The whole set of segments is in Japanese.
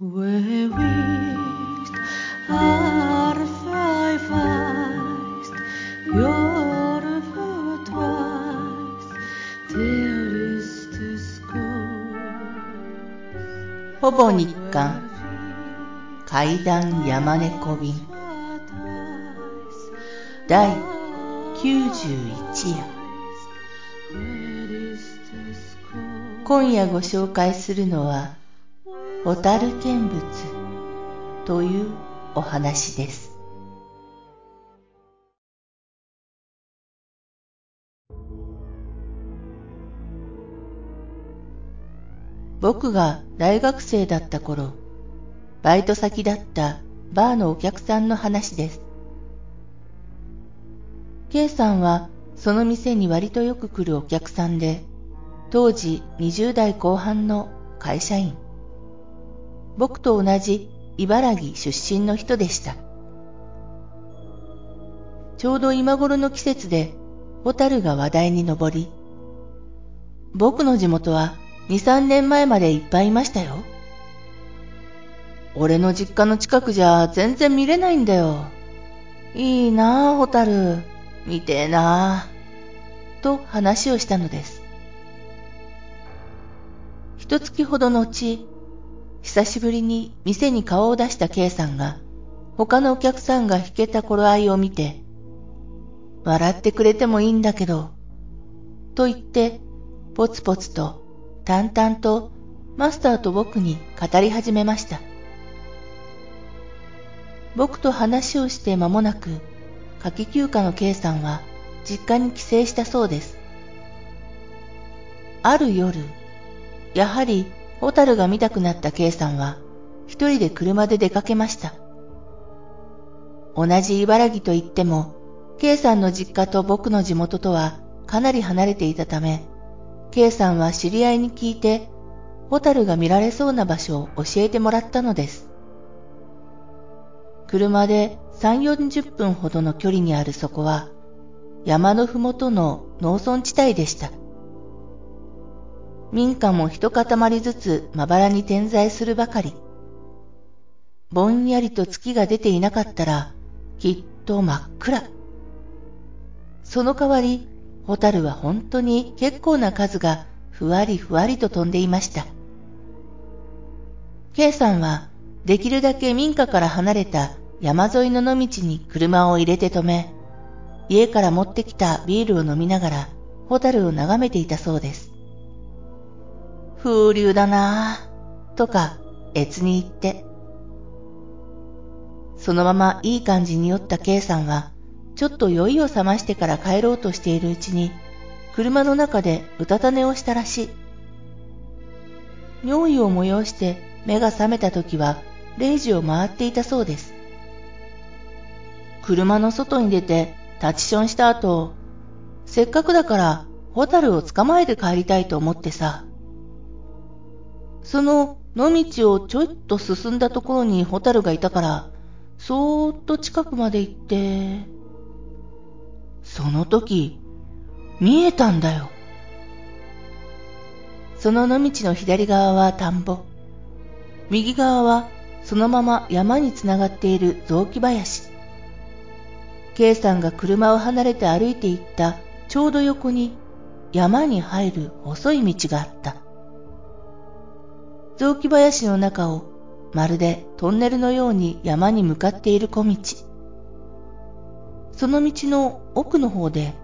ほぼ日刊階段山猫便第91夜今夜ご紹介するのは蛍見物というお話です。僕が大学生だった頃バイト先だったバーのお客さんの話です。K さんはその店に割とよく来るお客さんで当時20代後半の会社員。僕と同じ茨城出身の人でしたちょうど今頃の季節でホタルが話題に上り僕の地元は2、3年前までいっぱいいましたよ。俺の実家の近くじゃ全然見れないんだよ。いいなあ、ホタル。見てえなあ。と話をしたのです。一月ほどのうち、久しぶりに店に顔を出した K さんが、他のお客さんが引けた頃合いを見て、笑ってくれてもいいんだけど、と言って、ぽつぽつと淡々とマスターと僕に語り始めました。僕と話をして間もなく、夏季休暇の K さんは実家に帰省したそうです。ある夜、やはりホタルが見たくなった K さんは一人で車で出かけました。同じ茨城といっても、K さんの実家と僕の地元とはかなり離れていたため、K さんは知り合いに聞いて、ホタルが見られそうな場所を教えてもらったのです。車で3、40分ほどの距離にあるそこは、山のふもとの農村地帯でした。民家も一塊ずつまばらに点在するばかり。ぼんやりと月が出ていなかったら、きっと真っ暗。その代わり、ホタルは本当に結構な数がふわりふわりと飛んでいました。K さんはできるだけ民家から離れた山沿いの野道に車を入れて止め、家から持ってきたビールを飲みながらホタルを眺めていたそうです。風流だなぁ、とか、越に言って。そのままいい感じに酔った K さんは、ちょっと酔いを覚ましてから帰ろうとしているうちに、車の中でうたた寝をしたらしい。尿意を催して目が覚めた時は0時を回っていたそうです。車の外に出て立ちションした後、せっかくだからホタルを捕まえて帰りたいと思ってさ。その野道をちょいっと進んだところにホタルがいたから、そーっと近くまで行って、その時、見えたんだよ。その野道の左側は田んぼ。右側はそのまま山につながっている雑木林。K さんが車を離れて歩いていったちょうど横に山に入る細い道があった。雑木林の中をまるでトンネルのように山に向かっている小道。その道の奥の方で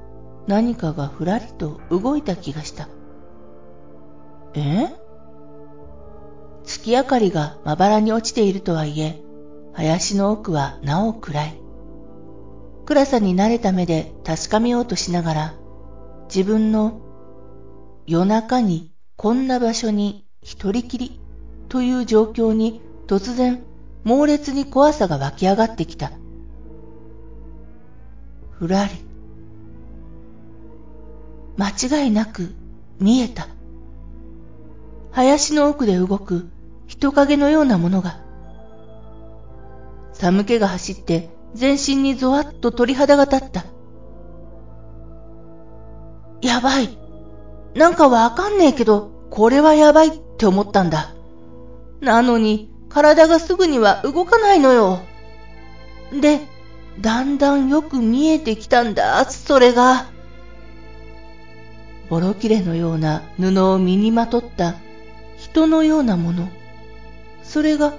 何かがふらりと動いた気がした。え？月明かりがまばらに落ちているとはいえ、林の奥はなお暗い。暗さに慣れた目で確かめようとしながら、自分の夜中にこんな場所に一人きりという状況に突然猛烈に怖さが湧き上がってきた。ふらり。間違いなく見えた。林の奥で動く人影のようなものが。寒気が走って全身にゾワッと鳥肌が立った。やばい。なんかわかんねえけど、これはやばいって思ったんだ。なのに、体がすぐには動かないのよ。で、だんだんよく見えてきたんだ、それが。ボロ切れのような布を身にまとった人のようなもの。それが、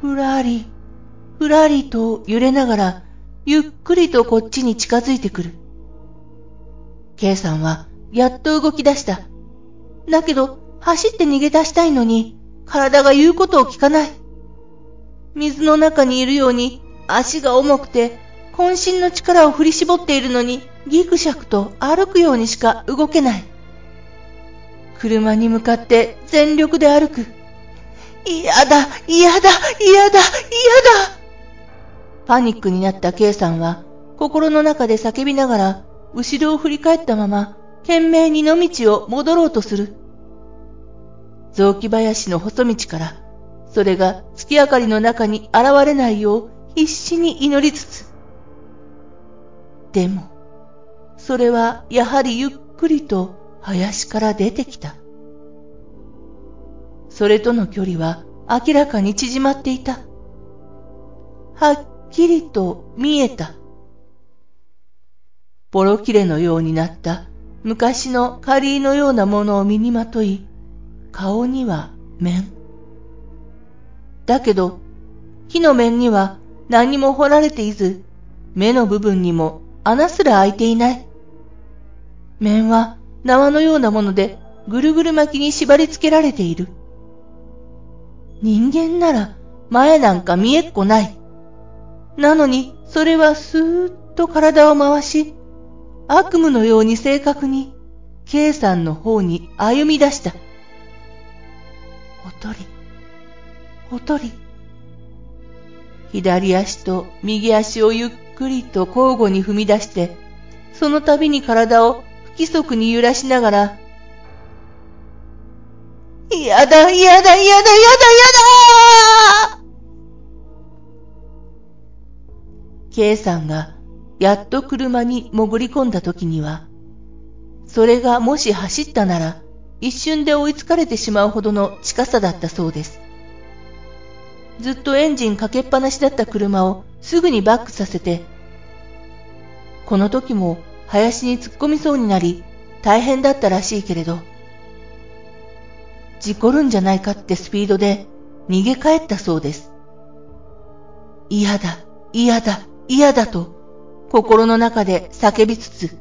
ふらり、ふらりと揺れながら、ゆっくりとこっちに近づいてくる。K さんは、やっと動き出した。だけど、走って逃げ出したいのに、体が言うことを聞かない。水の中にいるように、足が重くて、渾身の力を振り絞っているのに、ギクシャクと歩くようにしか動けない。車に向かって全力で歩く。嫌だ、嫌だ、嫌だ、嫌だ。パニックになった K さんは、心の中で叫びながら、後ろを振り返ったまま、懸命に野道を戻ろうとする。雑木林の細道から、それが月明かりの中に現れないよう必死に祈りつつ。でも、それはやはりゆっくりと林から出てきた。それとの距離は明らかに縮まっていた。はっきりと見えた。ボロ切れのようになった昔のカリーのようなものを身にまとい、顔には面。だけど、木の面には何も彫られていず、目の部分にも穴すら開いていない。面は縄のようなものでぐるぐる巻きに縛り付けられている。人間なら前なんか見えっこない。なのにそれはスーッと体を回し、悪夢のように正確に K さんの方に歩み出した。とり、おとり。左足と右足をゆっくりと交互に踏み出して、その度に体を不規則に揺らしながら、嫌だ、嫌だ、嫌だ、嫌だ、嫌だ !K さんがやっと車に潜り込んだ時には、それがもし走ったなら一瞬で追いつかれてしまうほどの近さだったそうです。ずっとエンジンかけっぱなしだった車をすぐにバックさせて、この時も林に突っ込みそうになり大変だったらしいけれど、事故るんじゃないかってスピードで逃げ帰ったそうです。嫌だ、嫌だ、嫌だと心の中で叫びつつ、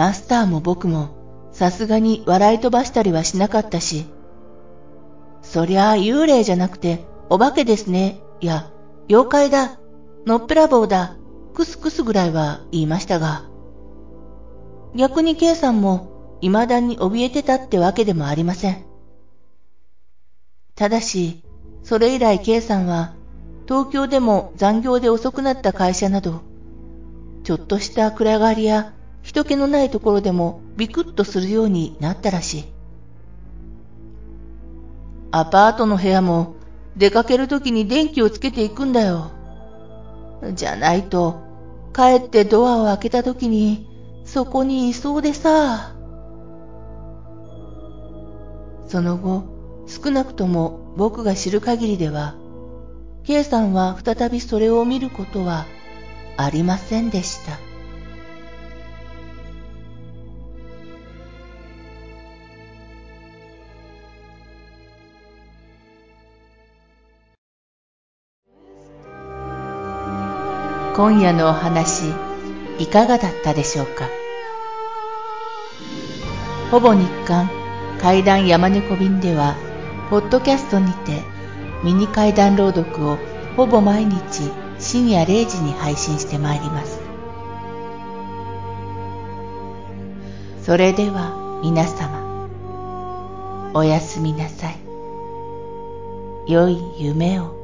マスターも僕もさすがに笑い飛ばしたりはしなかったし、そりゃあ幽霊じゃなくてお化けですね、いや妖怪だ、のっぺらぼうだ、クスクスぐらいは言いましたが、逆に K さんも未だに怯えてたってわけでもありません。ただし、それ以来 K さんは東京でも残業で遅くなった会社など、ちょっとした暗がりや人気のないところでもビクッとするようになったらしい。アパートの部屋も出かけるときに電気をつけていくんだよ。じゃないと、帰ってドアを開けたときにそこにいそうでさ。その後、少なくとも僕が知る限りでは、K さんは再びそれを見ることはありませんでした。今夜のお話いかがだったでしょうか？ほぼ日刊怪談山猫便ではポッドキャストにてミニ怪談朗読をほぼ毎日深夜0時に配信してまいります。それでは皆様おやすみなさい。良い夢を。